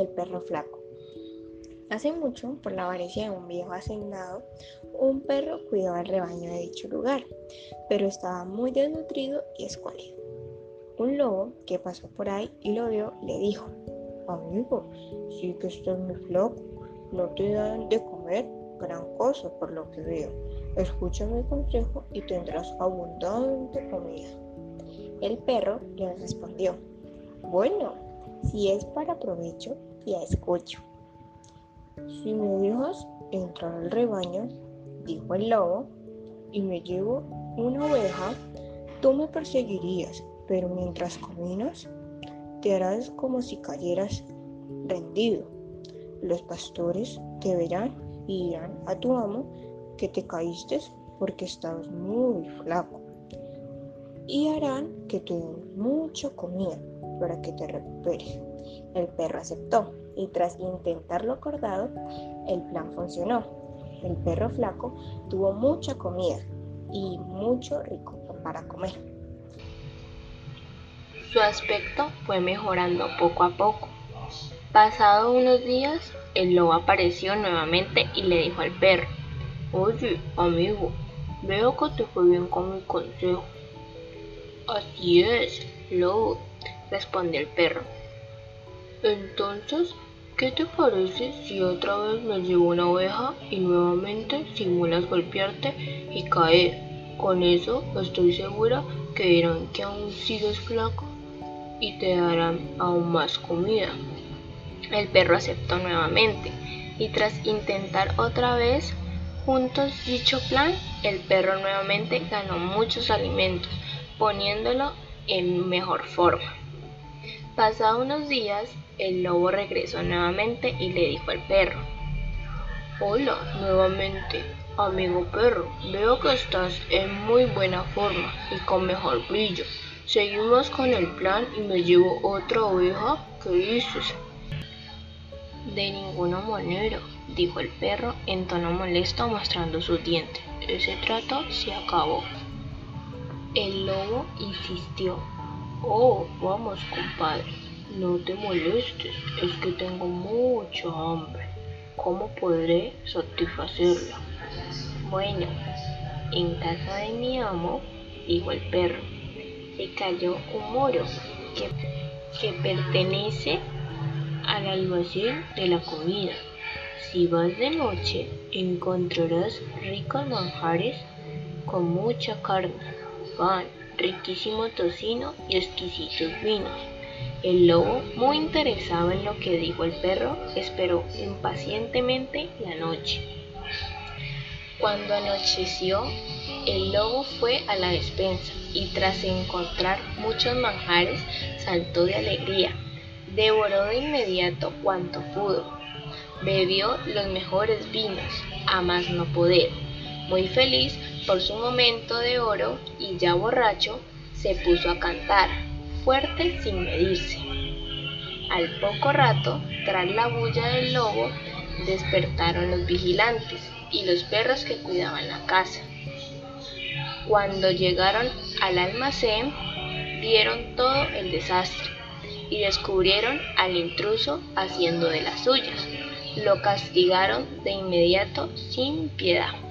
el perro flaco. Hace mucho, por la avaricia de un viejo hacendado, un perro cuidaba el rebaño de dicho lugar, pero estaba muy desnutrido y escuálido. Un lobo que pasó por ahí y lo vio le dijo, Amigo, sí que estás muy flaco, no te dan de comer gran cosa por lo que veo. Escucha mi consejo y tendrás abundante comida. El perro le respondió, Bueno, si es para provecho, ya escucho. Si me dejas entrar al rebaño, dijo el lobo, y me llevo una oveja, tú me perseguirías, pero mientras caminas, te harás como si cayeras rendido. Los pastores te verán y dirán a tu amo que te caíste porque estabas muy flaco. Y harán que te den mucha comida para que te recuperes. El perro aceptó y tras intentarlo acordado, el plan funcionó. El perro flaco tuvo mucha comida y mucho rico para comer. Su aspecto fue mejorando poco a poco. Pasado unos días, el lobo apareció nuevamente y le dijo al perro, Oye, amigo, veo que te fue bien con mi consejo. Así es, lobo, respondió el perro. Entonces, ¿qué te parece si otra vez me llevo una oveja y nuevamente simulas golpearte y caer? Con eso estoy segura que dirán que aún sigues flaco y te darán aún más comida. El perro aceptó nuevamente y tras intentar otra vez juntos dicho plan, el perro nuevamente ganó muchos alimentos, poniéndolo en mejor forma. Pasados unos días, el lobo regresó nuevamente y le dijo al perro, Hola, nuevamente, amigo perro, veo que estás en muy buena forma y con mejor brillo. Seguimos con el plan y me llevo otra oveja. ¿Qué dices? De ninguna manera, dijo el perro en tono molesto mostrando sus dientes. Ese trato se acabó. El lobo insistió. Oh, vamos, compadre, no te molestes, es que tengo mucha hambre. ¿Cómo podré satisfacerla? Bueno, en casa de mi amo, dijo el perro, se cayó un moro que, que pertenece al almacén de la comida. Si vas de noche, encontrarás ricos manjares con mucha carne, pan, riquísimo tocino y exquisitos vinos. El lobo, muy interesado en lo que dijo el perro, esperó impacientemente la noche. Cuando anocheció, el lobo fue a la despensa y tras encontrar muchos manjares saltó de alegría. Devoró de inmediato cuanto pudo. Bebió los mejores vinos, a más no poder. Muy feliz por su momento de oro y ya borracho, se puso a cantar, fuerte sin medirse. Al poco rato, tras la bulla del lobo, despertaron los vigilantes y los perros que cuidaban la casa. Cuando llegaron al almacén, vieron todo el desastre y descubrieron al intruso haciendo de las suyas. Lo castigaron de inmediato sin piedad.